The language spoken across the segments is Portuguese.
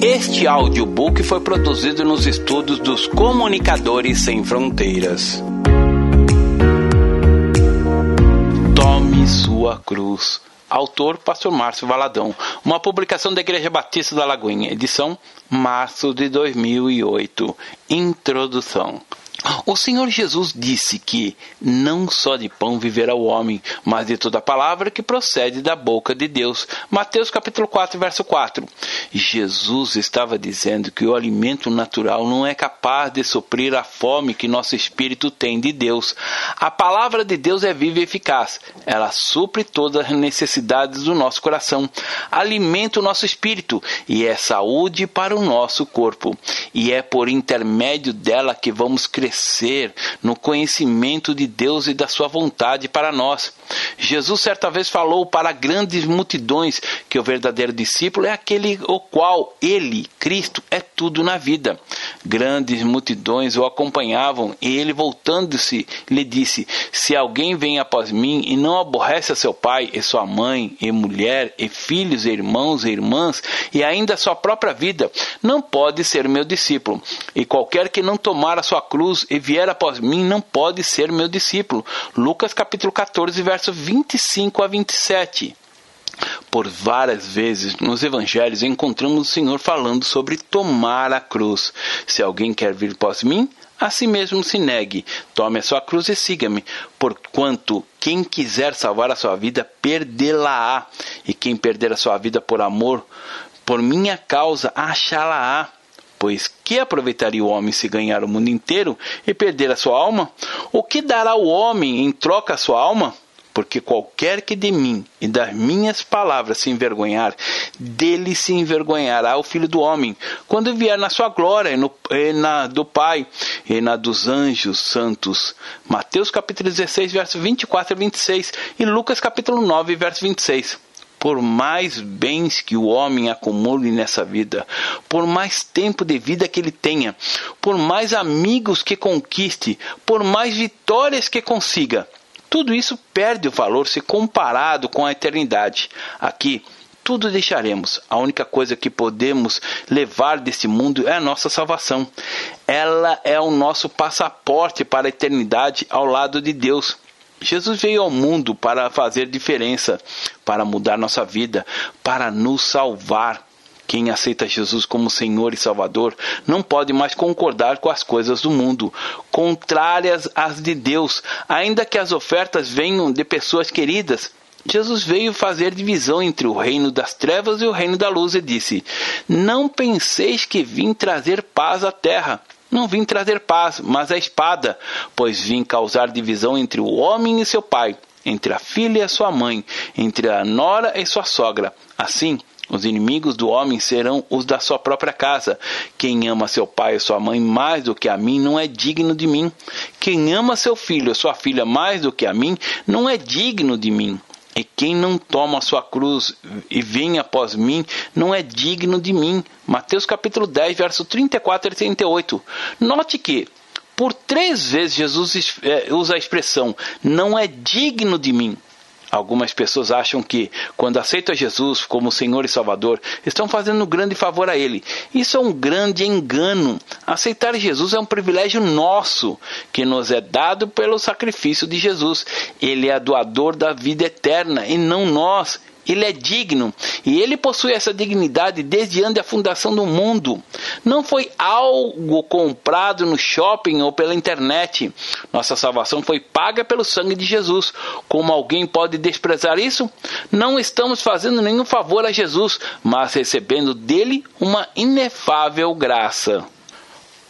Este audiobook foi produzido nos estúdios dos Comunicadores Sem Fronteiras. Tome sua cruz. Autor Pastor Márcio Valadão. Uma publicação da Igreja Batista da Lagoinha. Edição março de 2008. Introdução. O Senhor Jesus disse que não só de pão viverá o homem, mas de toda palavra que procede da boca de Deus. Mateus capítulo 4, verso 4. Jesus estava dizendo que o alimento natural não é capaz de suprir a fome que nosso espírito tem de Deus. A palavra de Deus é viva e eficaz. Ela supre todas as necessidades do nosso coração, alimenta o nosso espírito e é saúde para o nosso corpo. E é por intermédio dela que vamos crescer crescer no conhecimento de Deus e da sua vontade para nós. Jesus certa vez falou para grandes multidões que o verdadeiro discípulo é aquele o qual ele, Cristo, é tudo na vida. Grandes multidões o acompanhavam e ele, voltando-se, lhe disse: Se alguém vem após mim e não aborrece a seu pai e sua mãe e mulher e filhos e irmãos e irmãs e ainda a sua própria vida, não pode ser meu discípulo. E qualquer que não tomar a sua cruz e vier após mim não pode ser meu discípulo. Lucas capítulo 14, verso 25 a 27. Por várias vezes nos evangelhos encontramos o Senhor falando sobre tomar a cruz. Se alguém quer vir após mim, a si mesmo se negue, tome a sua cruz e siga-me, porquanto quem quiser salvar a sua vida, perdê-la-á, e quem perder a sua vida por amor, por minha causa, achá-la-á. Pois que aproveitaria o homem se ganhar o mundo inteiro e perder a sua alma? O que dará o homem em troca a sua alma? Porque qualquer que de mim e das minhas palavras se envergonhar, dele se envergonhará o Filho do Homem, quando vier na sua glória, e, no, e na do Pai, e na dos anjos santos. Mateus capítulo 16, verso 24 a 26, e Lucas capítulo 9, verso 26 por mais bens que o homem acumule nessa vida, por mais tempo de vida que ele tenha, por mais amigos que conquiste, por mais vitórias que consiga, tudo isso perde o valor se comparado com a eternidade. Aqui, tudo deixaremos. A única coisa que podemos levar desse mundo é a nossa salvação. Ela é o nosso passaporte para a eternidade ao lado de Deus. Jesus veio ao mundo para fazer diferença, para mudar nossa vida, para nos salvar. Quem aceita Jesus como Senhor e Salvador não pode mais concordar com as coisas do mundo, contrárias às de Deus, ainda que as ofertas venham de pessoas queridas. Jesus veio fazer divisão entre o reino das trevas e o reino da luz e disse: Não penseis que vim trazer paz à terra. Não vim trazer paz, mas a espada, pois vim causar divisão entre o homem e seu pai, entre a filha e sua mãe, entre a nora e sua sogra. Assim, os inimigos do homem serão os da sua própria casa. Quem ama seu pai ou sua mãe mais do que a mim não é digno de mim. Quem ama seu filho ou sua filha mais do que a mim não é digno de mim. E quem não toma a sua cruz e vem após mim, não é digno de mim. Mateus capítulo 10, verso 34 e 38. Note que, por três vezes, Jesus é, usa a expressão, não é digno de mim. Algumas pessoas acham que, quando aceitam Jesus como Senhor e Salvador, estão fazendo um grande favor a Ele. Isso é um grande engano. Aceitar Jesus é um privilégio nosso, que nos é dado pelo sacrifício de Jesus. Ele é doador da vida eterna e não nós. Ele é digno e ele possui essa dignidade desde antes da fundação do mundo. Não foi algo comprado no shopping ou pela internet. Nossa salvação foi paga pelo sangue de Jesus. Como alguém pode desprezar isso? Não estamos fazendo nenhum favor a Jesus, mas recebendo dele uma inefável graça.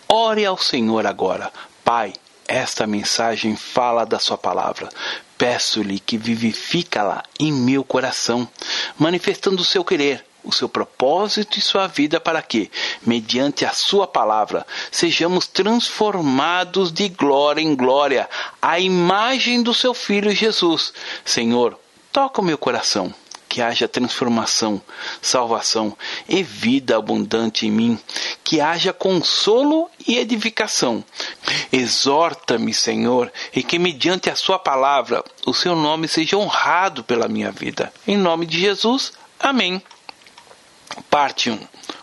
Ore ao Senhor agora. Pai, esta mensagem fala da Sua palavra. Peço-lhe que vivifica-la em meu coração, manifestando o seu querer, o seu propósito e sua vida para que, mediante a sua palavra, sejamos transformados de glória em glória à imagem do seu filho Jesus. Senhor, toca o meu coração que haja transformação, salvação e vida abundante em mim, que haja consolo e edificação. Exorta-me, Senhor, e que mediante a Sua palavra o Seu nome seja honrado pela minha vida. Em nome de Jesus, amém. Parte 1.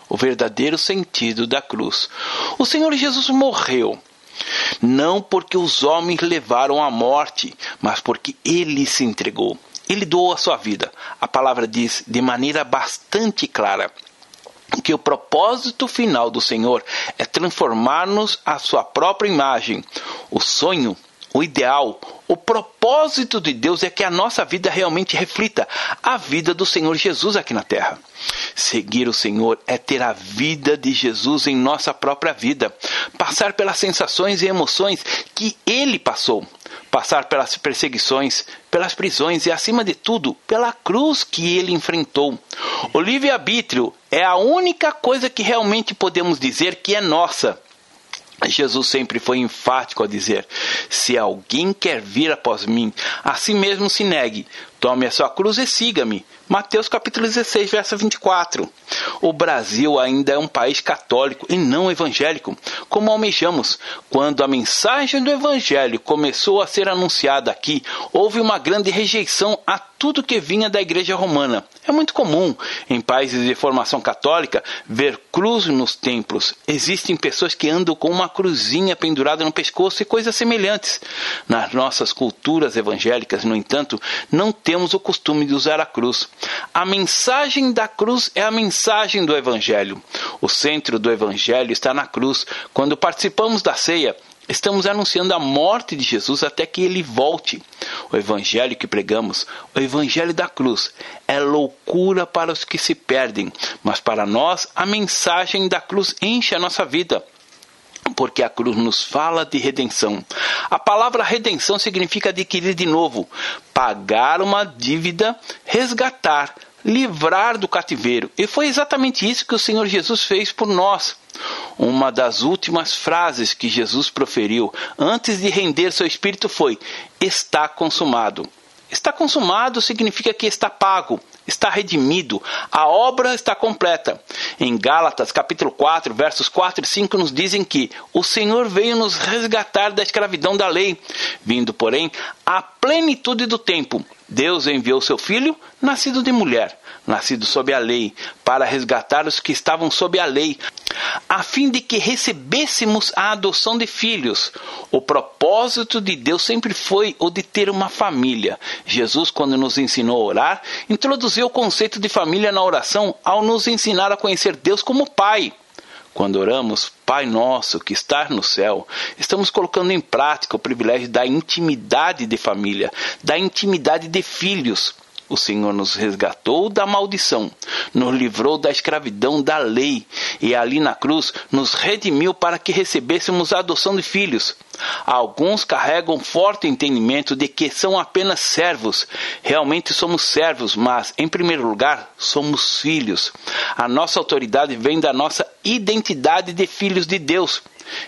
o verdadeiro sentido da cruz. O Senhor Jesus morreu não porque os homens levaram à morte, mas porque ele se entregou. Ele doou a sua vida. A palavra diz de maneira bastante clara que o propósito final do Senhor é transformar-nos à sua própria imagem. O sonho, o ideal, o propósito de Deus é que a nossa vida realmente reflita a vida do Senhor Jesus aqui na terra. Seguir o Senhor é ter a vida de Jesus em nossa própria vida, passar pelas sensações e emoções que ele passou, passar pelas perseguições, pelas prisões e, acima de tudo, pela cruz que ele enfrentou. O livre-arbítrio é a única coisa que realmente podemos dizer que é nossa. Jesus sempre foi enfático a dizer: Se alguém quer vir após mim, a si mesmo se negue, tome a sua cruz e siga-me. Mateus capítulo 16, verso 24. O Brasil ainda é um país católico e não evangélico, como almejamos. Quando a mensagem do evangelho começou a ser anunciada aqui, houve uma grande rejeição a tudo que vinha da igreja romana. É muito comum em países de formação católica ver cruz nos templos. Existem pessoas que andam com uma cruzinha pendurada no pescoço e coisas semelhantes. Nas nossas culturas evangélicas, no entanto, não temos o costume de usar a cruz. A mensagem da cruz é a mensagem do Evangelho. O centro do Evangelho está na cruz. Quando participamos da ceia, Estamos anunciando a morte de Jesus até que ele volte. O evangelho que pregamos, o evangelho da cruz, é loucura para os que se perdem, mas para nós a mensagem da cruz enche a nossa vida porque a cruz nos fala de redenção. A palavra redenção significa adquirir de novo, pagar uma dívida, resgatar, livrar do cativeiro. E foi exatamente isso que o Senhor Jesus fez por nós. Uma das últimas frases que Jesus proferiu antes de render seu espírito foi: Está consumado. Está consumado significa que está pago, está redimido, a obra está completa. Em Gálatas, capítulo 4, versos 4 e 5 nos dizem que o Senhor veio nos resgatar da escravidão da lei, vindo, porém, à plenitude do tempo. Deus enviou seu filho, nascido de mulher, nascido sob a lei, para resgatar os que estavam sob a lei, a fim de que recebêssemos a adoção de filhos. O propósito de Deus sempre foi o de ter uma família. Jesus, quando nos ensinou a orar, introduziu o conceito de família na oração ao nos ensinar a conhecer Deus como Pai. Quando oramos, Pai nosso que está no céu, estamos colocando em prática o privilégio da intimidade de família, da intimidade de filhos. O Senhor nos resgatou da maldição, nos livrou da escravidão da lei e ali na cruz nos redimiu para que recebêssemos a adoção de filhos. Alguns carregam forte entendimento de que são apenas servos. Realmente somos servos, mas, em primeiro lugar, somos filhos. A nossa autoridade vem da nossa identidade de filhos de Deus.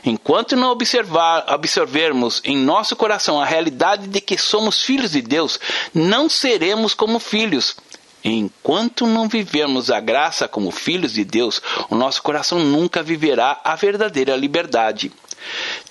Enquanto não observar, absorvermos em nosso coração a realidade de que somos filhos de Deus, não seremos como filhos. Enquanto não vivermos a graça como filhos de Deus, o nosso coração nunca viverá a verdadeira liberdade.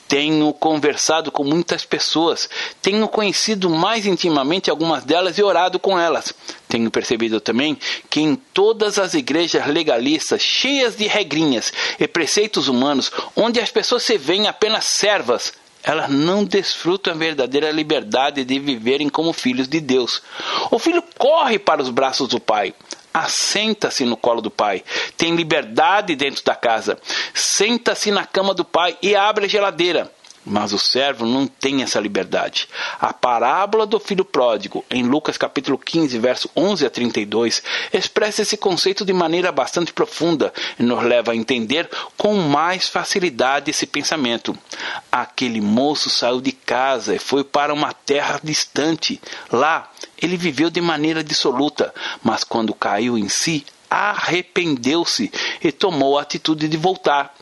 Tenho conversado com muitas pessoas, tenho conhecido mais intimamente algumas delas e orado com elas. Tenho percebido também que em todas as igrejas legalistas, cheias de regrinhas e preceitos humanos, onde as pessoas se veem apenas servas, elas não desfrutam a verdadeira liberdade de viverem como filhos de Deus. O filho corre para os braços do pai, assenta-se no colo do pai, tem liberdade dentro da casa, senta-se na cama do pai e abre a geladeira. Mas o servo não tem essa liberdade. A parábola do filho pródigo, em Lucas capítulo 15, verso 11 a 32, expressa esse conceito de maneira bastante profunda e nos leva a entender com mais facilidade esse pensamento. Aquele moço saiu de casa e foi para uma terra distante. Lá, ele viveu de maneira dissoluta, mas quando caiu em si, arrependeu-se e tomou a atitude de voltar.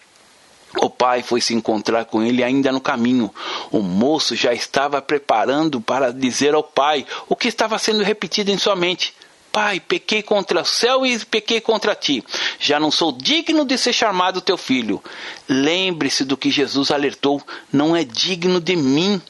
O pai foi se encontrar com ele ainda no caminho. O moço já estava preparando para dizer ao pai o que estava sendo repetido em sua mente. Pai, pequei contra o céu e pequei contra ti. Já não sou digno de ser chamado teu filho. Lembre-se do que Jesus alertou: não é digno de mim.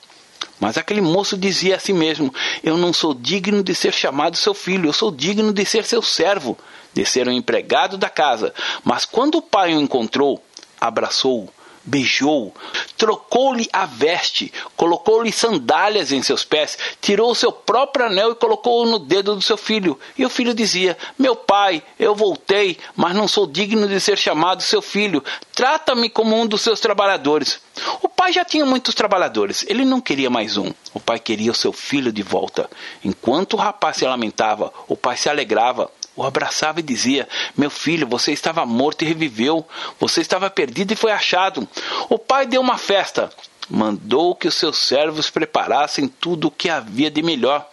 Mas aquele moço dizia a si mesmo: Eu não sou digno de ser chamado seu filho, eu sou digno de ser seu servo, de ser um empregado da casa. Mas quando o pai o encontrou, abraçou-o beijou, trocou-lhe a veste, colocou-lhe sandálias em seus pés, tirou o seu próprio anel e colocou-o no dedo do seu filho. E o filho dizia: Meu pai, eu voltei, mas não sou digno de ser chamado seu filho. Trata-me como um dos seus trabalhadores. O pai já tinha muitos trabalhadores, ele não queria mais um. O pai queria o seu filho de volta. Enquanto o rapaz se lamentava, o pai se alegrava o abraçava e dizia: Meu filho, você estava morto e reviveu. Você estava perdido e foi achado. O pai deu uma festa. Mandou que os seus servos preparassem tudo o que havia de melhor,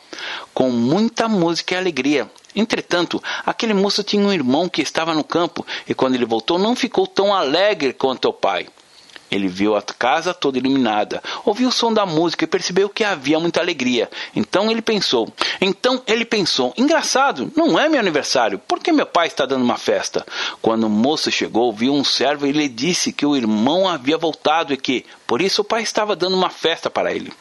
com muita música e alegria. Entretanto, aquele moço tinha um irmão que estava no campo, e quando ele voltou não ficou tão alegre quanto o pai. Ele viu a casa toda iluminada, ouviu o som da música e percebeu que havia muita alegria. Então ele pensou: Então ele pensou: Engraçado, não é meu aniversário, por que meu pai está dando uma festa? Quando o moço chegou, viu um servo e lhe disse que o irmão havia voltado e que, por isso, o pai estava dando uma festa para ele.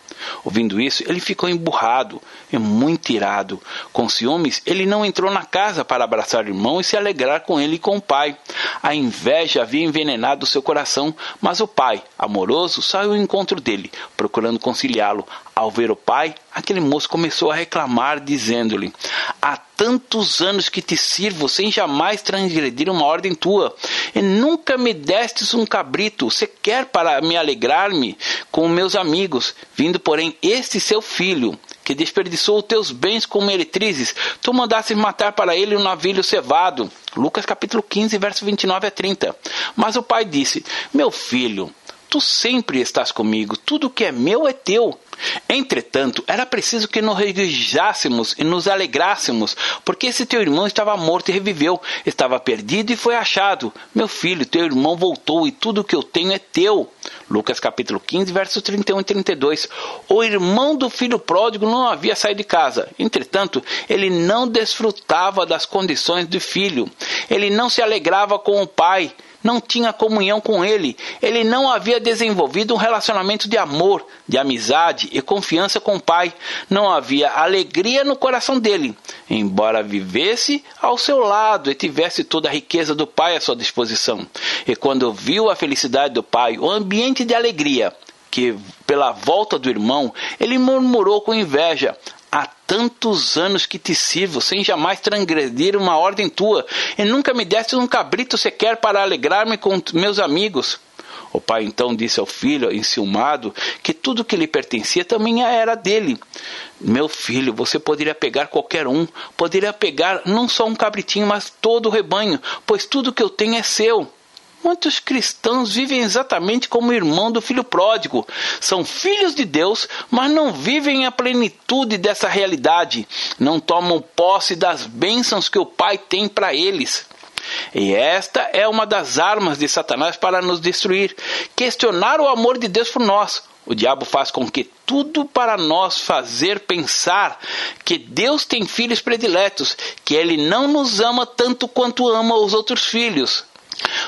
Ouvindo isso, ele ficou emburrado e muito irado. Com ciúmes, ele não entrou na casa para abraçar o irmão e se alegrar com ele e com o pai. A inveja havia envenenado seu coração, mas o pai, amoroso, saiu ao encontro dele, procurando conciliá-lo. Ao ver o pai, aquele moço começou a reclamar, dizendo-lhe: Há tantos anos que te sirvo sem jamais transgredir uma ordem tua, e nunca me destes um cabrito, sequer para me alegrar-me com meus amigos, vindo, porém, este seu filho, que desperdiçou teus bens com meretrizes, tu mandasses matar para ele um navilho cevado. Lucas capítulo 15, verso 29 a 30. Mas o pai disse: Meu filho, tu sempre estás comigo, tudo que é meu é teu. Entretanto, era preciso que nos regozijássemos e nos alegrássemos, porque esse teu irmão estava morto e reviveu, estava perdido e foi achado. Meu filho, teu irmão voltou e tudo que eu tenho é teu. Lucas capítulo 15, versos 31 e 32. O irmão do filho pródigo não havia saído de casa. Entretanto, ele não desfrutava das condições do filho. Ele não se alegrava com o pai não tinha comunhão com ele, ele não havia desenvolvido um relacionamento de amor, de amizade e confiança com o pai, não havia alegria no coração dele, embora vivesse ao seu lado e tivesse toda a riqueza do pai à sua disposição. E quando viu a felicidade do pai, o ambiente de alegria, que pela volta do irmão, ele murmurou com inveja: Há tantos anos que te sirvo, sem jamais transgredir uma ordem tua, e nunca me deste um cabrito sequer para alegrar-me com meus amigos. O pai então disse ao filho, enciumado, que tudo que lhe pertencia também era dele. Meu filho, você poderia pegar qualquer um, poderia pegar não só um cabritinho, mas todo o rebanho, pois tudo que eu tenho é seu. Muitos cristãos vivem exatamente como o irmão do filho pródigo. São filhos de Deus, mas não vivem a plenitude dessa realidade. Não tomam posse das bênçãos que o Pai tem para eles. E esta é uma das armas de Satanás para nos destruir questionar o amor de Deus por nós. O diabo faz com que tudo para nós fazer pensar que Deus tem filhos prediletos, que ele não nos ama tanto quanto ama os outros filhos.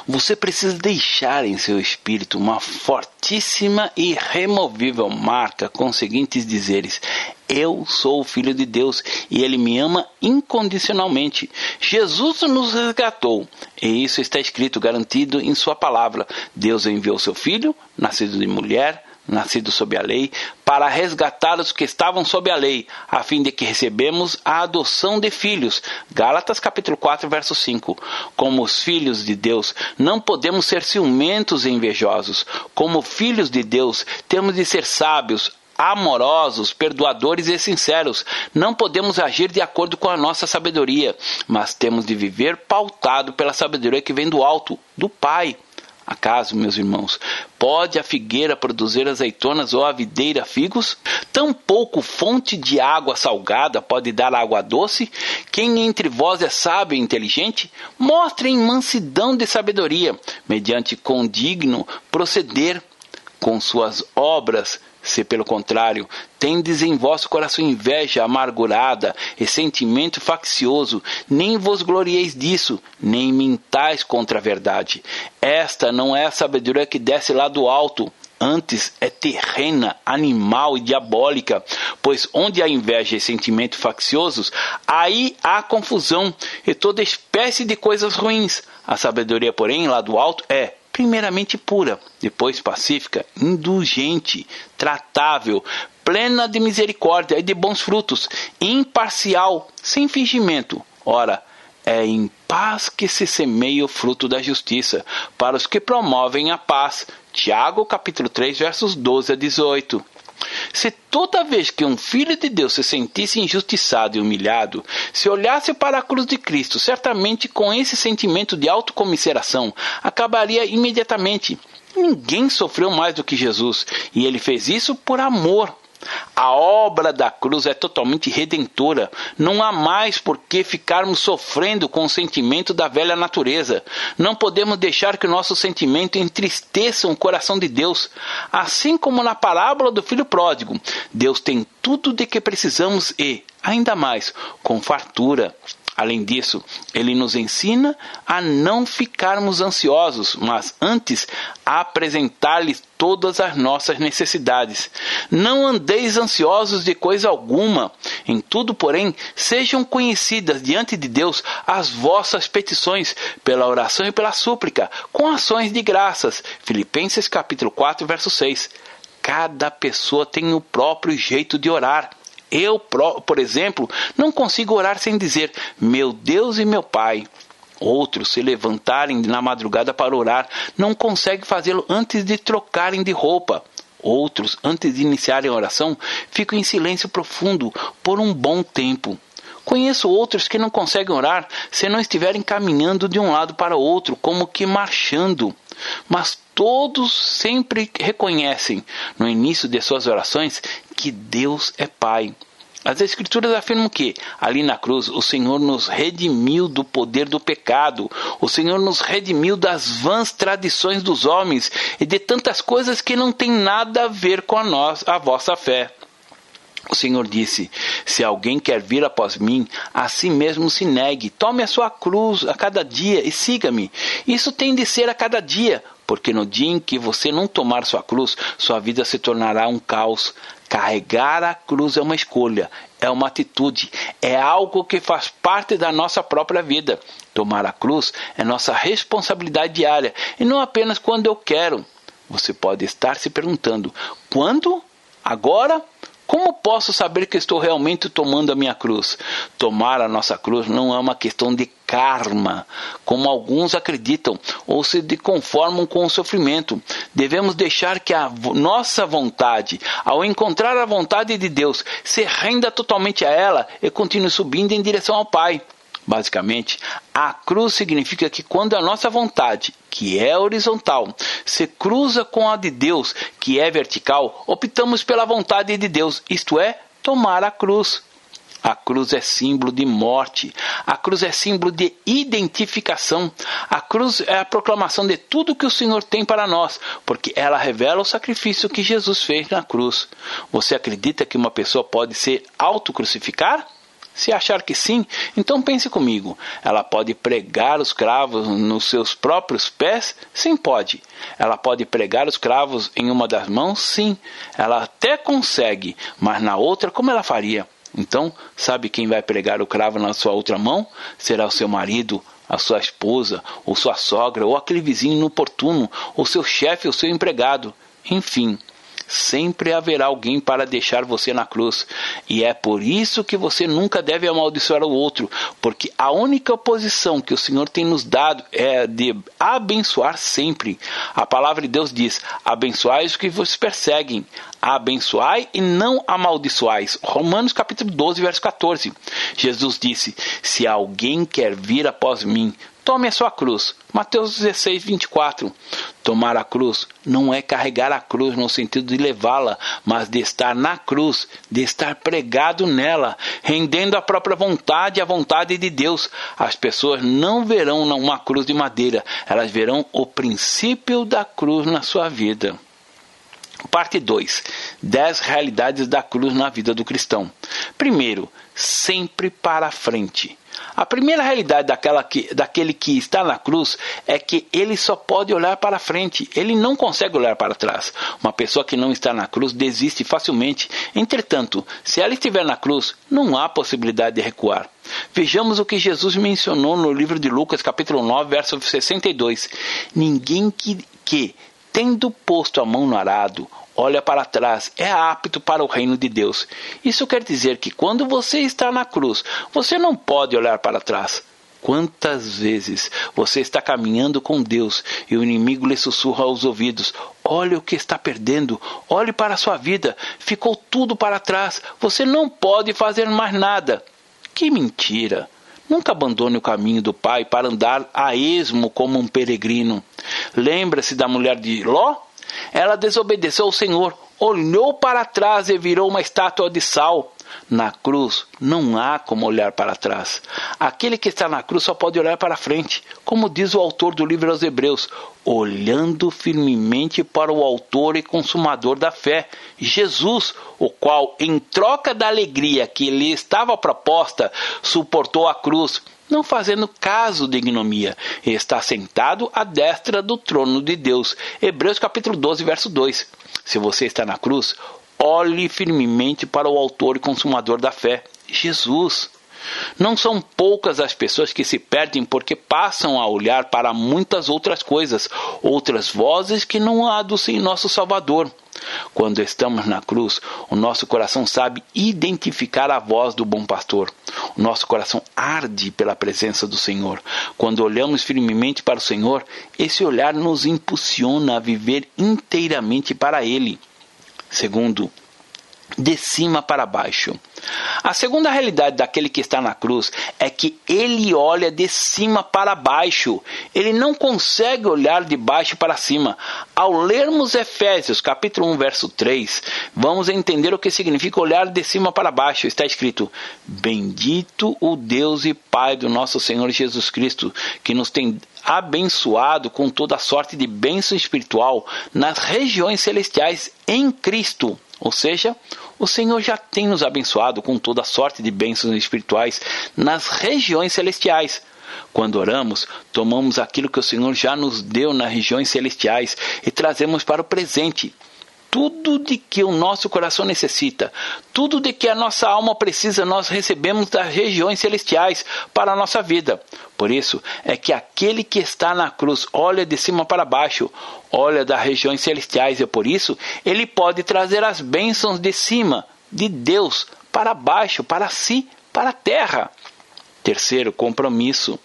Você precisa deixar em seu espírito uma fortíssima e removível marca com os seguintes dizeres: eu sou o Filho de Deus e Ele me ama incondicionalmente. Jesus nos resgatou e isso está escrito, garantido em Sua palavra. Deus enviou seu Filho, nascido de mulher, nascido sob a lei, para resgatar os que estavam sob a lei, a fim de que recebemos a adoção de filhos. Gálatas capítulo 4, verso 5. Como os filhos de Deus, não podemos ser ciumentos e invejosos. Como filhos de Deus, temos de ser sábios, amorosos, perdoadores e sinceros. Não podemos agir de acordo com a nossa sabedoria, mas temos de viver pautado pela sabedoria que vem do alto, do Pai. Acaso, meus irmãos, pode a figueira produzir azeitonas ou a videira figos? Tampouco fonte de água salgada pode dar água doce? Quem entre vós é sábio e inteligente? Mostrem mansidão de sabedoria, mediante condigno proceder com suas obras se, pelo contrário, tendes em vosso coração inveja amargurada e sentimento faccioso, nem vos glorieis disso, nem mintais contra a verdade. Esta não é a sabedoria que desce lá do alto, Antes é terrena, animal e diabólica, pois onde há inveja e sentimentos facciosos, aí há confusão e toda espécie de coisas ruins. A sabedoria, porém, lá do alto é primeiramente pura, depois pacífica, indulgente, tratável, plena de misericórdia e de bons frutos, imparcial, sem fingimento. Ora, é em paz que se semeia o fruto da justiça, para os que promovem a paz. Tiago capítulo 3, versos 12 a 18. Se toda vez que um filho de Deus se sentisse injustiçado e humilhado, se olhasse para a cruz de Cristo, certamente com esse sentimento de autocomiseração, acabaria imediatamente. Ninguém sofreu mais do que Jesus, e ele fez isso por amor. A obra da cruz é totalmente redentora. Não há mais por que ficarmos sofrendo com o sentimento da velha natureza. Não podemos deixar que o nosso sentimento entristeça o coração de Deus. Assim como na parábola do filho pródigo, Deus tem tudo de que precisamos e, ainda mais, com fartura. Além disso, ele nos ensina a não ficarmos ansiosos, mas antes a apresentar-lhe todas as nossas necessidades. Não andeis ansiosos de coisa alguma. Em tudo, porém, sejam conhecidas diante de Deus as vossas petições, pela oração e pela súplica, com ações de graças. Filipenses capítulo 4, verso 6. Cada pessoa tem o próprio jeito de orar. Eu, por exemplo, não consigo orar sem dizer meu Deus e meu Pai. Outros se levantarem na madrugada para orar não conseguem fazê-lo antes de trocarem de roupa. Outros, antes de iniciarem a oração, ficam em silêncio profundo por um bom tempo. Conheço outros que não conseguem orar se não estiverem caminhando de um lado para outro, como que marchando. Mas todos sempre reconhecem no início de suas orações que Deus é Pai. As Escrituras afirmam que, ali na cruz, o Senhor nos redimiu do poder do pecado, o Senhor nos redimiu das vãs tradições dos homens e de tantas coisas que não têm nada a ver com a, nossa, a vossa fé. O Senhor disse: Se alguém quer vir após mim, a si mesmo se negue, tome a sua cruz a cada dia e siga-me. Isso tem de ser a cada dia, porque no dia em que você não tomar sua cruz, sua vida se tornará um caos. Carregar a cruz é uma escolha, é uma atitude, é algo que faz parte da nossa própria vida. Tomar a cruz é nossa responsabilidade diária e não apenas quando eu quero. Você pode estar se perguntando: quando? Agora? Como posso saber que estou realmente tomando a minha cruz? Tomar a nossa cruz não é uma questão de karma, como alguns acreditam, ou se conformam com o sofrimento. Devemos deixar que a nossa vontade, ao encontrar a vontade de Deus, se renda totalmente a ela e continue subindo em direção ao Pai. Basicamente, a cruz significa que quando a nossa vontade, que é horizontal, se cruza com a de Deus, que é vertical, optamos pela vontade de Deus, isto é, tomar a cruz. A cruz é símbolo de morte. A cruz é símbolo de identificação. A cruz é a proclamação de tudo que o Senhor tem para nós, porque ela revela o sacrifício que Jesus fez na cruz. Você acredita que uma pessoa pode se autocrucificar? Se achar que sim, então pense comigo. Ela pode pregar os cravos nos seus próprios pés? Sim, pode. Ela pode pregar os cravos em uma das mãos? Sim. Ela até consegue, mas na outra, como ela faria? Então, sabe quem vai pregar o cravo na sua outra mão? Será o seu marido, a sua esposa, ou sua sogra, ou aquele vizinho inoportuno, ou seu chefe, ou seu empregado. Enfim, sempre haverá alguém para deixar você na cruz. E é por isso que você nunca deve amaldiçoar o outro, porque a única posição que o Senhor tem nos dado é de abençoar sempre. A palavra de Deus diz: abençoai os que vos perseguem, abençoai e não amaldiçoais. Romanos capítulo 12, verso 14. Jesus disse: Se alguém quer vir após mim, Tome a sua cruz. Mateus 16, 24. Tomar a cruz não é carregar a cruz no sentido de levá-la, mas de estar na cruz, de estar pregado nela, rendendo a própria vontade à vontade de Deus. As pessoas não verão uma cruz de madeira, elas verão o princípio da cruz na sua vida. Parte 2. 10 realidades da cruz na vida do cristão. Primeiro, sempre para frente. A primeira realidade daquela que, daquele que está na cruz é que ele só pode olhar para frente, ele não consegue olhar para trás. Uma pessoa que não está na cruz desiste facilmente. Entretanto, se ela estiver na cruz, não há possibilidade de recuar. Vejamos o que Jesus mencionou no livro de Lucas, capítulo 9, verso 62. Ninguém que, que tendo posto a mão no arado, olha para trás, é apto para o reino de Deus. Isso quer dizer que quando você está na cruz, você não pode olhar para trás. Quantas vezes você está caminhando com Deus e o inimigo lhe sussurra aos ouvidos: Olhe o que está perdendo, olhe para a sua vida, ficou tudo para trás, você não pode fazer mais nada. Que mentira! Nunca abandone o caminho do Pai para andar a esmo como um peregrino. Lembra-se da mulher de Ló? Ela desobedeceu ao Senhor, olhou para trás e virou uma estátua de sal. Na cruz não há como olhar para trás. Aquele que está na cruz só pode olhar para frente, como diz o autor do livro aos Hebreus, olhando firmemente para o autor e consumador da fé, Jesus, o qual, em troca da alegria que lhe estava proposta, suportou a cruz, não fazendo caso de ignomia, e está sentado à destra do trono de Deus. Hebreus capítulo 12, verso 2. Se você está na cruz, olhe firmemente para o autor e consumador da fé, Jesus. Não são poucas as pessoas que se perdem porque passam a olhar para muitas outras coisas, outras vozes que não aducem nosso Salvador. Quando estamos na cruz, o nosso coração sabe identificar a voz do bom pastor. O nosso coração arde pela presença do Senhor. Quando olhamos firmemente para o Senhor, esse olhar nos impulsiona a viver inteiramente para Ele. Segundo, de cima para baixo. A segunda realidade daquele que está na cruz é que ele olha de cima para baixo. Ele não consegue olhar de baixo para cima. Ao lermos Efésios, capítulo 1, verso 3, vamos entender o que significa olhar de cima para baixo. Está escrito: Bendito o Deus e Pai do nosso Senhor Jesus Cristo, que nos tem abençoado com toda sorte de bênção espiritual nas regiões celestiais em Cristo. Ou seja, o Senhor já tem nos abençoado com toda sorte de bênçãos espirituais nas regiões celestiais. Quando oramos, tomamos aquilo que o Senhor já nos deu nas regiões celestiais e trazemos para o presente tudo de que o nosso coração necessita, tudo de que a nossa alma precisa, nós recebemos das regiões celestiais para a nossa vida. Por isso é que aquele que está na cruz olha de cima para baixo, olha das regiões celestiais, e por isso ele pode trazer as bênçãos de cima, de Deus, para baixo, para si, para a terra. Terceiro, compromisso.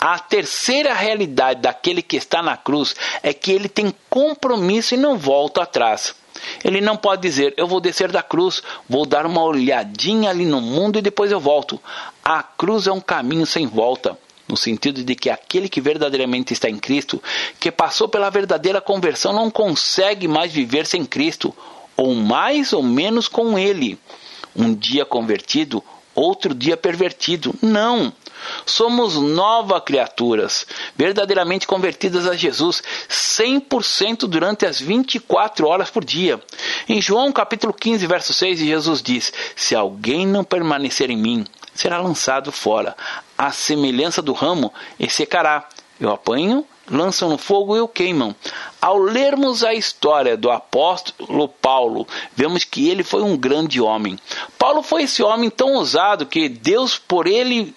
A terceira realidade daquele que está na cruz é que ele tem compromisso e não volta atrás. Ele não pode dizer, eu vou descer da cruz, vou dar uma olhadinha ali no mundo e depois eu volto. A cruz é um caminho sem volta, no sentido de que aquele que verdadeiramente está em Cristo, que passou pela verdadeira conversão, não consegue mais viver sem Cristo, ou mais ou menos com Ele. Um dia convertido, outro dia pervertido. Não! Somos novas criaturas, verdadeiramente convertidas a Jesus, 100% durante as 24 horas por dia. Em João capítulo 15, verso 6, Jesus diz: Se alguém não permanecer em mim, será lançado fora. A semelhança do ramo, e secará. Eu apanho lançam no fogo e o queimam. Ao lermos a história do apóstolo Paulo, vemos que ele foi um grande homem. Paulo foi esse homem tão ousado que Deus, por ele,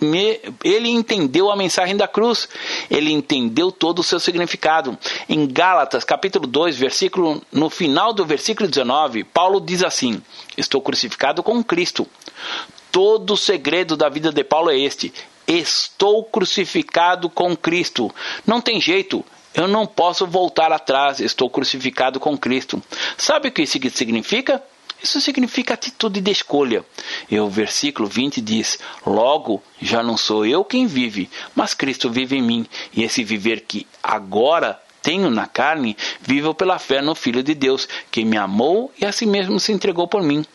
ele entendeu a mensagem da cruz. Ele entendeu todo o seu significado. Em Gálatas, capítulo 2, versículo, no final do versículo 19, Paulo diz assim: Estou crucificado com Cristo. Todo o segredo da vida de Paulo é este: Estou crucificado com Cristo. Não tem jeito. Eu não posso voltar atrás. Estou crucificado com Cristo. Sabe o que isso significa? Isso significa atitude de escolha. E o versículo 20 diz: Logo, já não sou eu quem vive, mas Cristo vive em mim. E esse viver que agora tenho na carne, vivo pela fé no Filho de Deus, que me amou e a si mesmo se entregou por mim.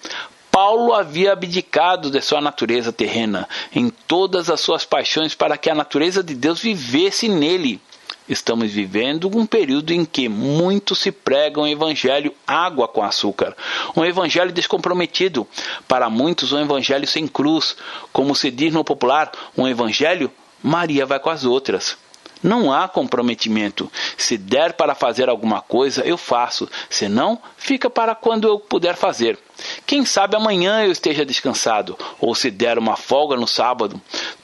Paulo havia abdicado de sua natureza terrena em todas as suas paixões para que a natureza de Deus vivesse nele. Estamos vivendo um período em que muito se prega um evangelho água com açúcar, um evangelho descomprometido, para muitos um evangelho sem cruz, como se diz no popular, um evangelho Maria vai com as outras. Não há comprometimento. Se der para fazer alguma coisa, eu faço. Se não, fica para quando eu puder fazer. Quem sabe amanhã eu esteja descansado, ou se der uma folga no sábado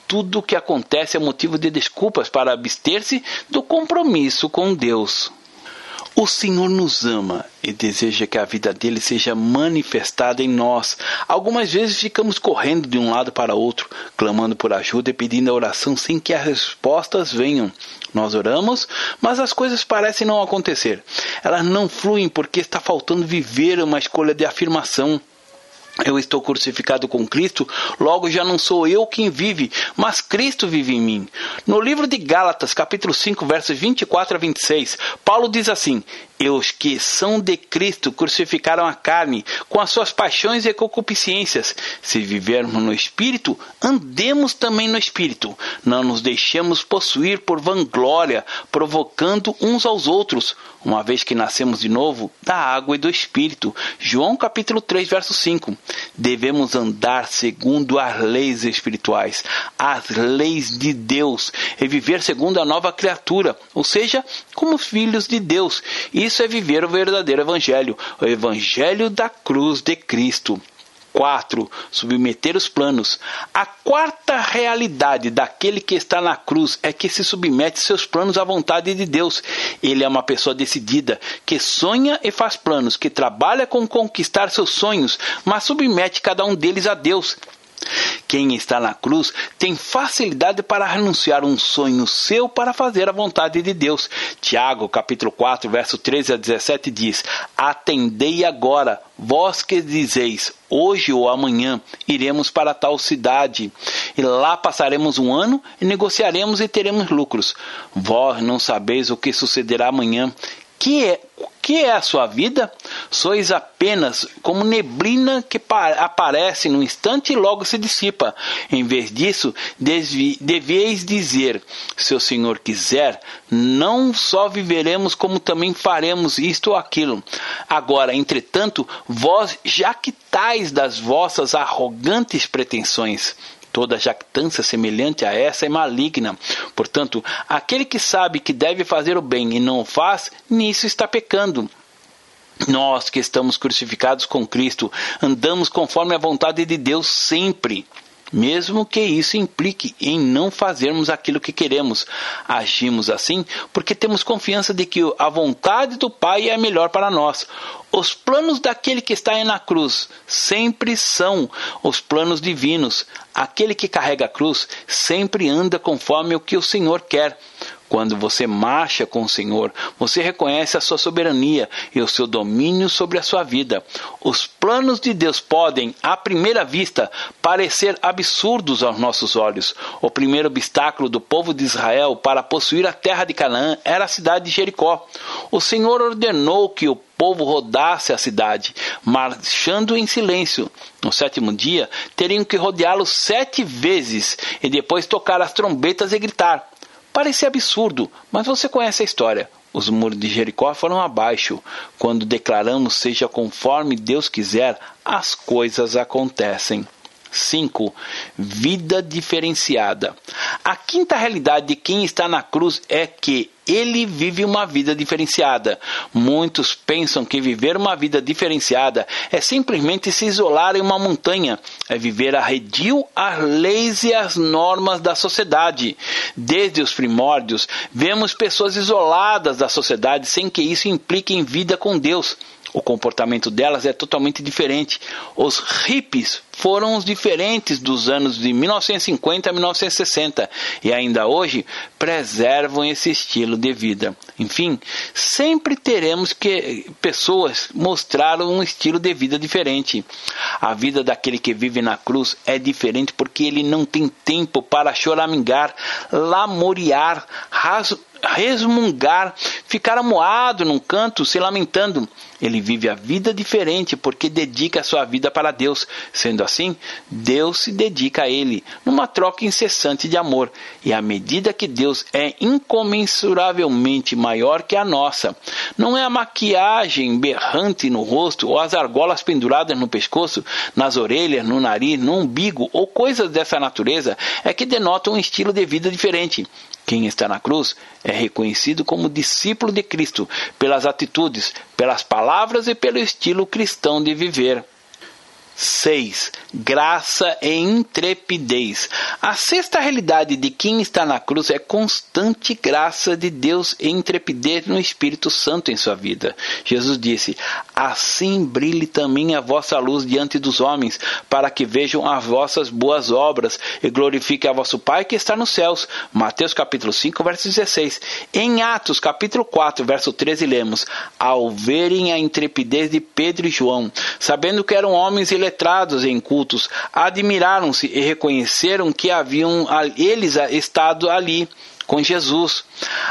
tudo o que acontece é motivo de desculpas para abster-se do compromisso com Deus. O Senhor nos ama e deseja que a vida dele seja manifestada em nós. Algumas vezes ficamos correndo de um lado para outro, clamando por ajuda e pedindo a oração sem que as respostas venham. Nós oramos, mas as coisas parecem não acontecer. Elas não fluem porque está faltando viver uma escolha de afirmação eu estou crucificado com Cristo, logo já não sou eu quem vive, mas Cristo vive em mim. No livro de Gálatas, capítulo 5, versos 24 a 26, Paulo diz assim: e os que são de Cristo crucificaram a carne com as suas paixões e concupiscências. Se vivermos no Espírito, andemos também no Espírito. Não nos deixemos possuir por vanglória, provocando uns aos outros, uma vez que nascemos de novo da água e do Espírito. João capítulo 3, verso 5. Devemos andar segundo as leis espirituais, as leis de Deus, e viver segundo a nova criatura, ou seja, como filhos de Deus. Isso é viver o verdadeiro Evangelho, o Evangelho da cruz de Cristo. 4. Submeter os planos. A quarta realidade daquele que está na cruz é que se submete seus planos à vontade de Deus. Ele é uma pessoa decidida, que sonha e faz planos, que trabalha com conquistar seus sonhos, mas submete cada um deles a Deus. Quem está na cruz tem facilidade para renunciar um sonho seu para fazer a vontade de Deus. Tiago, capítulo 4, verso 13 a 17 diz: Atendei agora, vós que dizeis, hoje ou amanhã iremos para tal cidade, e lá passaremos um ano e negociaremos e teremos lucros. Vós não sabeis o que sucederá amanhã. Que é, que é a sua vida? Sois apenas como neblina que aparece no instante e logo se dissipa. Em vez disso, deveis dizer: se o Senhor quiser, não só viveremos, como também faremos isto ou aquilo. Agora, entretanto, vós jactais das vossas arrogantes pretensões. Toda jactância semelhante a essa é maligna. Portanto, aquele que sabe que deve fazer o bem e não o faz, nisso está pecando. Nós que estamos crucificados com Cristo, andamos conforme a vontade de Deus sempre mesmo que isso implique em não fazermos aquilo que queremos. Agimos assim porque temos confiança de que a vontade do Pai é melhor para nós. Os planos daquele que está na cruz sempre são os planos divinos. Aquele que carrega a cruz sempre anda conforme o que o Senhor quer. Quando você marcha com o Senhor, você reconhece a sua soberania e o seu domínio sobre a sua vida. Os planos de Deus podem, à primeira vista, parecer absurdos aos nossos olhos. O primeiro obstáculo do povo de Israel para possuir a terra de Canaã era a cidade de Jericó. O Senhor ordenou que o povo rodasse a cidade, marchando em silêncio. No sétimo dia, teriam que rodeá-lo sete vezes e depois tocar as trombetas e gritar. Parece absurdo, mas você conhece a história. Os muros de Jericó foram abaixo. Quando declaramos seja conforme Deus quiser, as coisas acontecem. 5. Vida diferenciada. A quinta realidade de quem está na cruz é que ele vive uma vida diferenciada. Muitos pensam que viver uma vida diferenciada é simplesmente se isolar em uma montanha, é viver arredio às leis e às normas da sociedade. Desde os primórdios, vemos pessoas isoladas da sociedade sem que isso implique em vida com Deus o comportamento delas é totalmente diferente. Os hippies foram os diferentes dos anos de 1950 a 1960 e ainda hoje preservam esse estilo de vida. Enfim, sempre teremos que pessoas mostrar um estilo de vida diferente. A vida daquele que vive na cruz é diferente porque ele não tem tempo para choramingar, lamuriar, resmungar, ficar amuado num canto, se lamentando. Ele vive a vida diferente porque dedica a sua vida para Deus. Sendo assim, Deus se dedica a ele, numa troca incessante de amor. E à medida que Deus é incomensuravelmente maior que a nossa, não é a maquiagem berrante no rosto ou as argolas penduradas no pescoço, nas orelhas, no nariz, no umbigo ou coisas dessa natureza é que denotam um estilo de vida diferente. Quem está na cruz é reconhecido como discípulo de Cristo pelas atitudes, pelas palavras e pelo estilo cristão de viver. 6. Graça e intrepidez. A sexta realidade de quem está na cruz é constante graça de Deus e intrepidez no Espírito Santo em sua vida. Jesus disse: Assim brilhe também a vossa luz diante dos homens, para que vejam as vossas boas obras e glorifiquem a vosso Pai que está nos céus. Mateus capítulo 5, verso 16. Em Atos capítulo 4, verso 13, lemos: Ao verem a intrepidez de Pedro e João, sabendo que eram homens eleitorais, letrados em cultos admiraram-se e reconheceram que haviam eles estado ali com Jesus.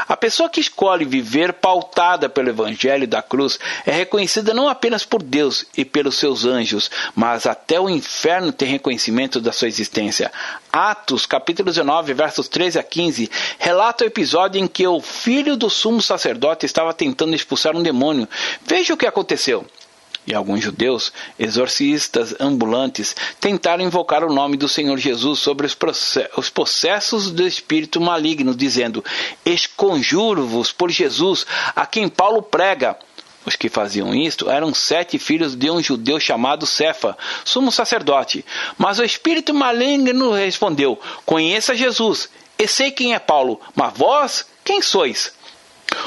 A pessoa que escolhe viver pautada pelo Evangelho da cruz é reconhecida não apenas por Deus e pelos seus anjos, mas até o inferno tem reconhecimento da sua existência. Atos, capítulo 19, versos 13 a 15, relata o episódio em que o filho do sumo sacerdote estava tentando expulsar um demônio. Veja o que aconteceu e alguns judeus, exorcistas ambulantes, tentaram invocar o nome do Senhor Jesus sobre os processos do espírito maligno, dizendo: Esconjuro-vos por Jesus, a quem Paulo prega. Os que faziam isto eram sete filhos de um judeu chamado Cefa, sumo sacerdote. Mas o espírito maligno respondeu: Conheça Jesus, e sei quem é Paulo, mas vós, quem sois?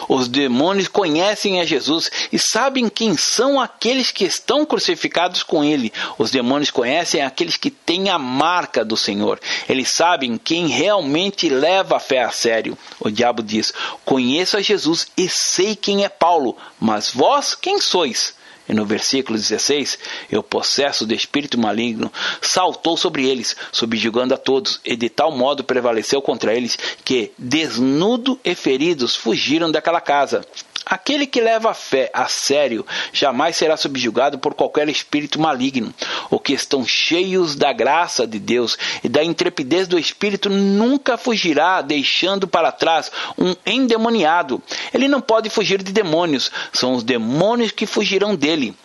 Os demônios conhecem a Jesus e sabem quem são aqueles que estão crucificados com ele. Os demônios conhecem aqueles que têm a marca do Senhor. Eles sabem quem realmente leva a fé a sério. O diabo diz: Conheço a Jesus e sei quem é Paulo, mas vós quem sois? E no versículo 16, o possesso de espírito maligno saltou sobre eles, subjugando a todos, e de tal modo prevaleceu contra eles que, desnudo e feridos, fugiram daquela casa. Aquele que leva a fé a sério jamais será subjugado por qualquer espírito maligno. Os que estão cheios da graça de Deus e da intrepidez do espírito nunca fugirá, deixando para trás um endemoniado. Ele não pode fugir de demônios, são os demônios que fugirão dele.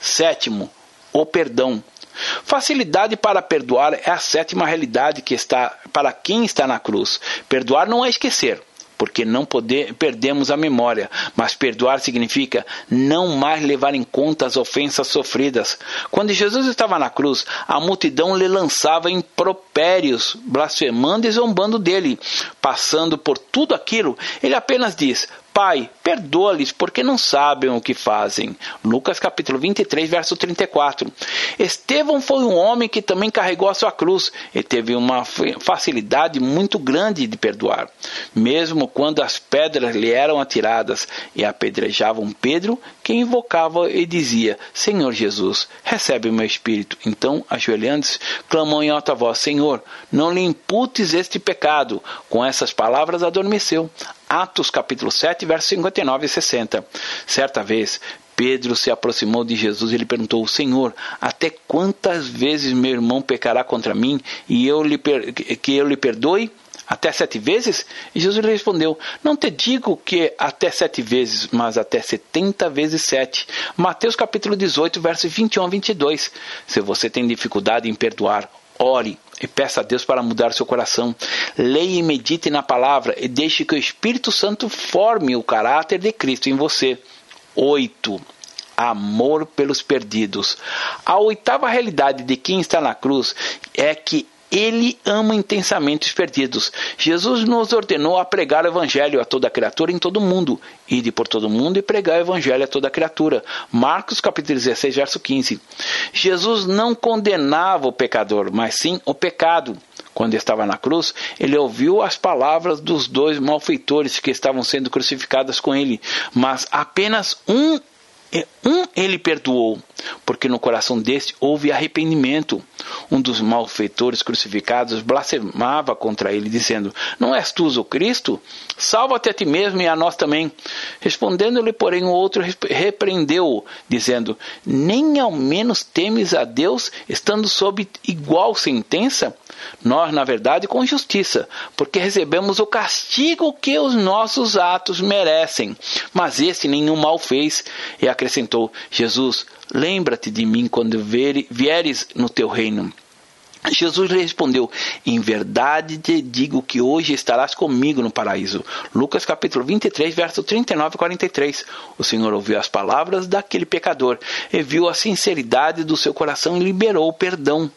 Sétimo, o perdão. Facilidade para perdoar é a sétima realidade que está para quem está na cruz. Perdoar não é esquecer porque não poder, perdemos a memória, mas perdoar significa não mais levar em conta as ofensas sofridas. Quando Jesus estava na cruz, a multidão lhe lançava impropérios, blasfemando e zombando dele. Passando por tudo aquilo, ele apenas diz: Pai, perdoa-lhes, porque não sabem o que fazem. Lucas capítulo 23, verso 34. Estevão foi um homem que também carregou a sua cruz e teve uma facilidade muito grande de perdoar. Mesmo quando as pedras lhe eram atiradas e apedrejavam Pedro, que invocava e dizia: Senhor Jesus, recebe o meu espírito. Então, ajoelhando-se, clamou em alta voz: Senhor, não lhe imputes este pecado. Com essas palavras adormeceu. Atos capítulo 7, versos 59 e 60. Certa vez, Pedro se aproximou de Jesus e lhe perguntou: Senhor, até quantas vezes meu irmão pecará contra mim e eu lhe que eu lhe perdoe? Até sete vezes? E Jesus lhe respondeu: Não te digo que até sete vezes, mas até setenta vezes sete. Mateus capítulo 18, versos 21 a 22. Se você tem dificuldade em perdoar, ore e peça a Deus para mudar seu coração. Leia e medite na palavra e deixe que o Espírito Santo forme o caráter de Cristo em você. 8. Amor pelos perdidos. A oitava realidade de quem está na cruz é que ele ama intensamente os perdidos. Jesus nos ordenou a pregar o evangelho a toda criatura em todo mundo. Ide por todo mundo e pregar o evangelho a toda criatura. Marcos capítulo 16, verso 15. Jesus não condenava o pecador, mas sim o pecado. Quando estava na cruz, ele ouviu as palavras dos dois malfeitores que estavam sendo crucificados com ele, mas apenas um um ele perdoou, porque no coração deste houve arrependimento. Um dos malfeitores crucificados blasfemava contra ele, dizendo: Não és tu o Cristo? Salva-te a ti mesmo e a nós também. Respondendo-lhe, porém, o outro repreendeu-o, dizendo: Nem ao menos temes a Deus, estando sob igual sentença? Nós, na verdade, com justiça, porque recebemos o castigo que os nossos atos merecem. Mas este nenhum mal fez. E acrescentou: Jesus, lembra-te de mim quando vieres no teu reino. Jesus lhe respondeu: Em verdade te digo que hoje estarás comigo no paraíso. Lucas capítulo 23, verso 39 e 43. O Senhor ouviu as palavras daquele pecador e viu a sinceridade do seu coração e liberou o perdão.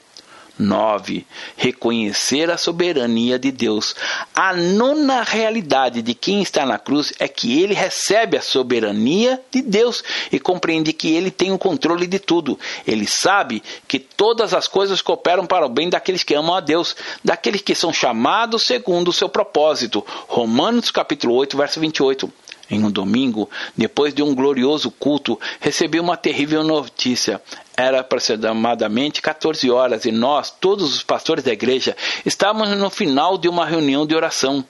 9. Reconhecer a soberania de Deus. A nona realidade de quem está na cruz é que ele recebe a soberania de Deus e compreende que ele tem o controle de tudo. Ele sabe que todas as coisas cooperam para o bem daqueles que amam a Deus, daqueles que são chamados segundo o seu propósito. Romanos capítulo 8, verso 28. Em um domingo, depois de um glorioso culto, recebi uma terrível notícia. Era aproximadamente 14 horas e nós, todos os pastores da igreja, estávamos no final de uma reunião de oração.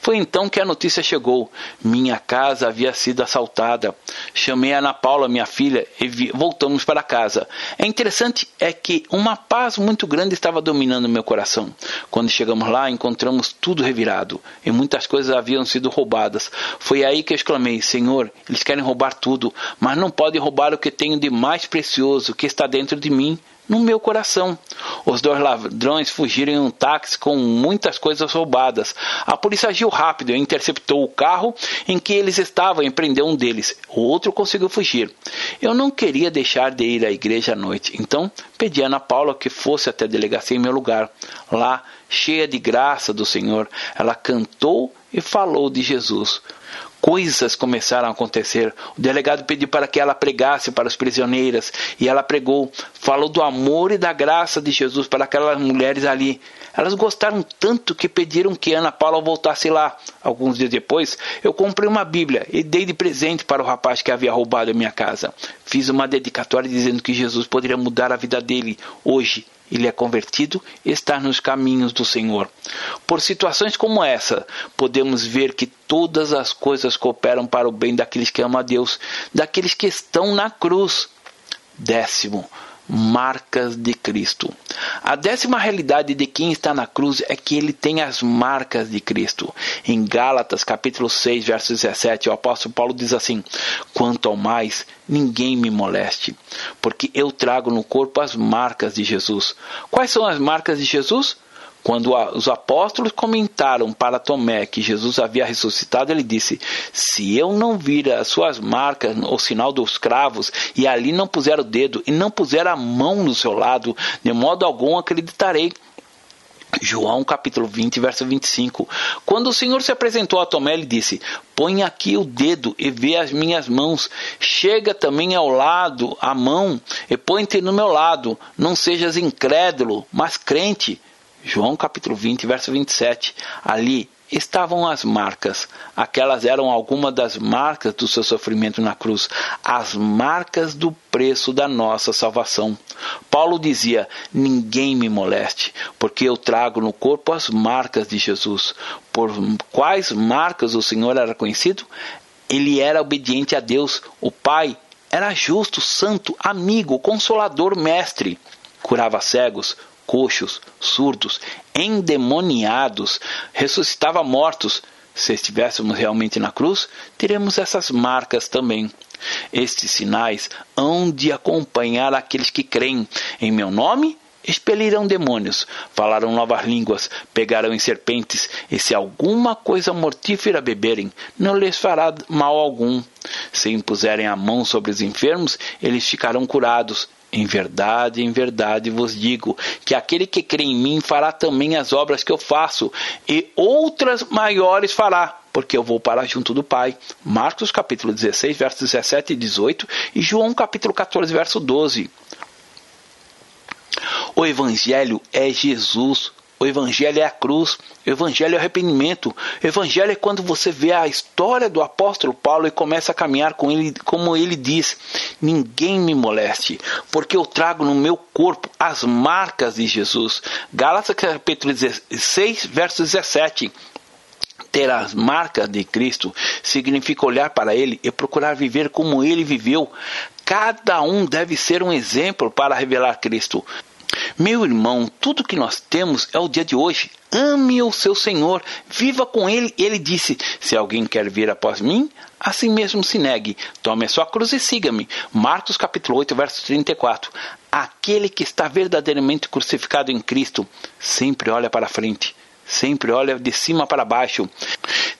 Foi então que a notícia chegou. Minha casa havia sido assaltada. Chamei a Ana Paula, minha filha, e voltamos para casa. É interessante é que uma paz muito grande estava dominando meu coração. Quando chegamos lá, encontramos tudo revirado e muitas coisas haviam sido roubadas. Foi aí que exclamei: Senhor, eles querem roubar tudo, mas não podem roubar o que tenho de mais precioso, que está dentro de mim, no meu coração. Os dois ladrões fugiram em um táxi com muitas coisas roubadas. A polícia agiu rápido e interceptou o carro em que eles estavam e prendeu um deles. O outro conseguiu fugir. Eu não queria deixar de ir à igreja à noite, então pedi a Ana Paula que fosse até a delegacia em meu lugar. Lá, cheia de graça do Senhor, ela cantou e falou de Jesus coisas começaram a acontecer. O delegado pediu para que ela pregasse para as prisioneiras e ela pregou, falou do amor e da graça de Jesus para aquelas mulheres ali. Elas gostaram tanto que pediram que Ana Paula voltasse lá. Alguns dias depois, eu comprei uma Bíblia e dei de presente para o rapaz que havia roubado a minha casa. Fiz uma dedicatória dizendo que Jesus poderia mudar a vida dele hoje ele é convertido e está nos caminhos do Senhor. Por situações como essa, podemos ver que todas as coisas cooperam para o bem daqueles que amam a Deus, daqueles que estão na cruz. Décimo, marcas de Cristo. A décima realidade de quem está na cruz é que ele tem as marcas de Cristo. Em Gálatas, capítulo 6, verso 17, o apóstolo Paulo diz assim: Quanto ao mais, ninguém me moleste, porque eu trago no corpo as marcas de Jesus. Quais são as marcas de Jesus? Quando os apóstolos comentaram para Tomé que Jesus havia ressuscitado, ele disse: Se eu não vir as suas marcas, o sinal dos cravos, e ali não puser o dedo, e não puser a mão no seu lado, de modo algum acreditarei. João capítulo 20, verso 25. Quando o Senhor se apresentou a Tomé, ele disse: Põe aqui o dedo e vê as minhas mãos. Chega também ao lado a mão e põe-te no meu lado. Não sejas incrédulo, mas crente. João capítulo 20, verso 27. Ali estavam as marcas. Aquelas eram algumas das marcas do seu sofrimento na cruz, as marcas do preço da nossa salvação. Paulo dizia: Ninguém me moleste, porque eu trago no corpo as marcas de Jesus. Por quais marcas o Senhor era conhecido? Ele era obediente a Deus, o Pai. Era justo, santo, amigo, consolador, mestre. Curava cegos, coxos, surdos, endemoniados, ressuscitava mortos. Se estivéssemos realmente na cruz, teremos essas marcas também. Estes sinais hão de acompanhar aqueles que creem em meu nome expelirão demônios, falarão novas línguas, pegarão em serpentes, e se alguma coisa mortífera beberem, não lhes fará mal algum. Se impuserem a mão sobre os enfermos, eles ficarão curados. Em verdade, em verdade vos digo que aquele que crê em mim fará também as obras que eu faço, e outras maiores fará, porque eu vou para junto do Pai. Marcos capítulo 16, versos 17 e 18, e João capítulo 14, verso 12. O evangelho é Jesus O Evangelho é a cruz, o Evangelho é o arrependimento. O Evangelho é quando você vê a história do apóstolo Paulo e começa a caminhar com ele, como ele diz: Ninguém me moleste, porque eu trago no meu corpo as marcas de Jesus. Gálatas capítulo 16, verso 17 ter as marcas de Cristo significa olhar para Ele e procurar viver como Ele viveu. Cada um deve ser um exemplo para revelar Cristo. Meu irmão, tudo que nós temos é o dia de hoje. Ame o seu Senhor, viva com Ele. Ele disse: Se alguém quer vir após mim, assim mesmo se negue. Tome a sua cruz e siga-me. Marcos capítulo 8, verso 34. Aquele que está verdadeiramente crucificado em Cristo sempre olha para frente sempre olha de cima para baixo.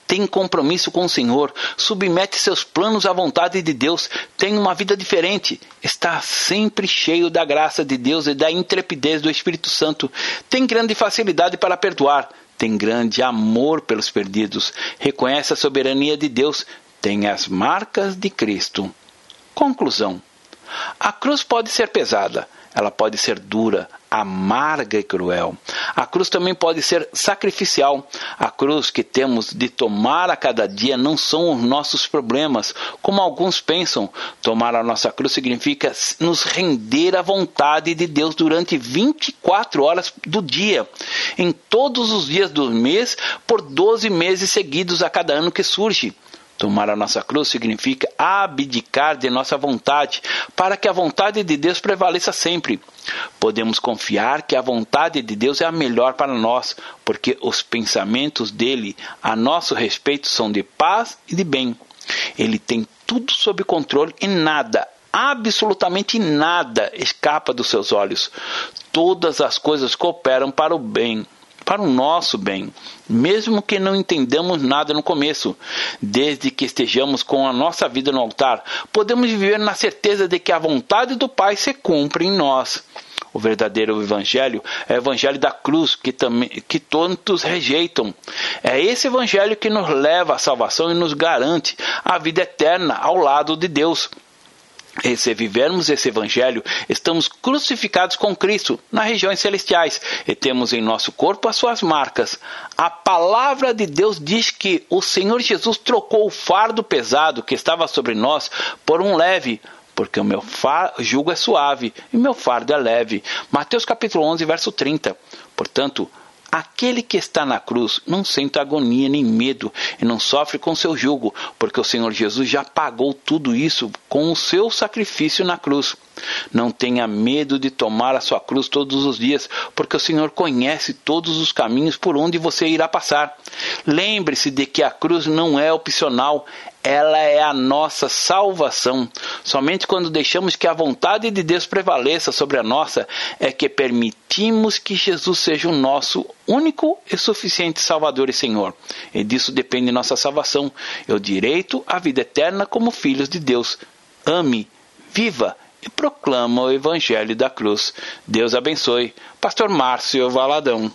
Tem compromisso com o Senhor, submete seus planos à vontade de Deus, tem uma vida diferente, está sempre cheio da graça de Deus e da intrepidez do Espírito Santo, tem grande facilidade para perdoar, tem grande amor pelos perdidos, reconhece a soberania de Deus, tem as marcas de Cristo. Conclusão: a cruz pode ser pesada, ela pode ser dura, amarga e cruel. A cruz também pode ser sacrificial. A cruz que temos de tomar a cada dia não são os nossos problemas, como alguns pensam. Tomar a nossa cruz significa nos render à vontade de Deus durante 24 horas do dia, em todos os dias do mês, por 12 meses seguidos a cada ano que surge. Tomar a nossa cruz significa abdicar de nossa vontade, para que a vontade de Deus prevaleça sempre. Podemos confiar que a vontade de Deus é a melhor para nós, porque os pensamentos dele a nosso respeito são de paz e de bem. Ele tem tudo sob controle e nada, absolutamente nada, escapa dos seus olhos. Todas as coisas cooperam para o bem para o nosso bem, mesmo que não entendamos nada no começo. Desde que estejamos com a nossa vida no altar, podemos viver na certeza de que a vontade do Pai se cumpre em nós. O verdadeiro evangelho é o evangelho da cruz que, também, que tantos rejeitam. É esse evangelho que nos leva à salvação e nos garante a vida eterna ao lado de Deus. E se vivermos esse evangelho, estamos crucificados com Cristo nas regiões celestiais e temos em nosso corpo as suas marcas. A palavra de Deus diz que o Senhor Jesus trocou o fardo pesado que estava sobre nós por um leve, porque o meu jugo é suave e meu fardo é leve. Mateus capítulo 11, verso 30. Portanto, Aquele que está na cruz não sente agonia nem medo e não sofre com seu jugo, porque o Senhor Jesus já pagou tudo isso com o seu sacrifício na cruz. Não tenha medo de tomar a sua cruz todos os dias, porque o Senhor conhece todos os caminhos por onde você irá passar. Lembre-se de que a cruz não é opcional, ela é a nossa salvação. Somente quando deixamos que a vontade de Deus prevaleça sobre a nossa é que permitimos que Jesus seja o nosso único e suficiente Salvador e Senhor. E disso depende nossa salvação e o direito à vida eterna como filhos de Deus. Ame, viva e proclama o Evangelho da Cruz. Deus abençoe. Pastor Márcio Valadão.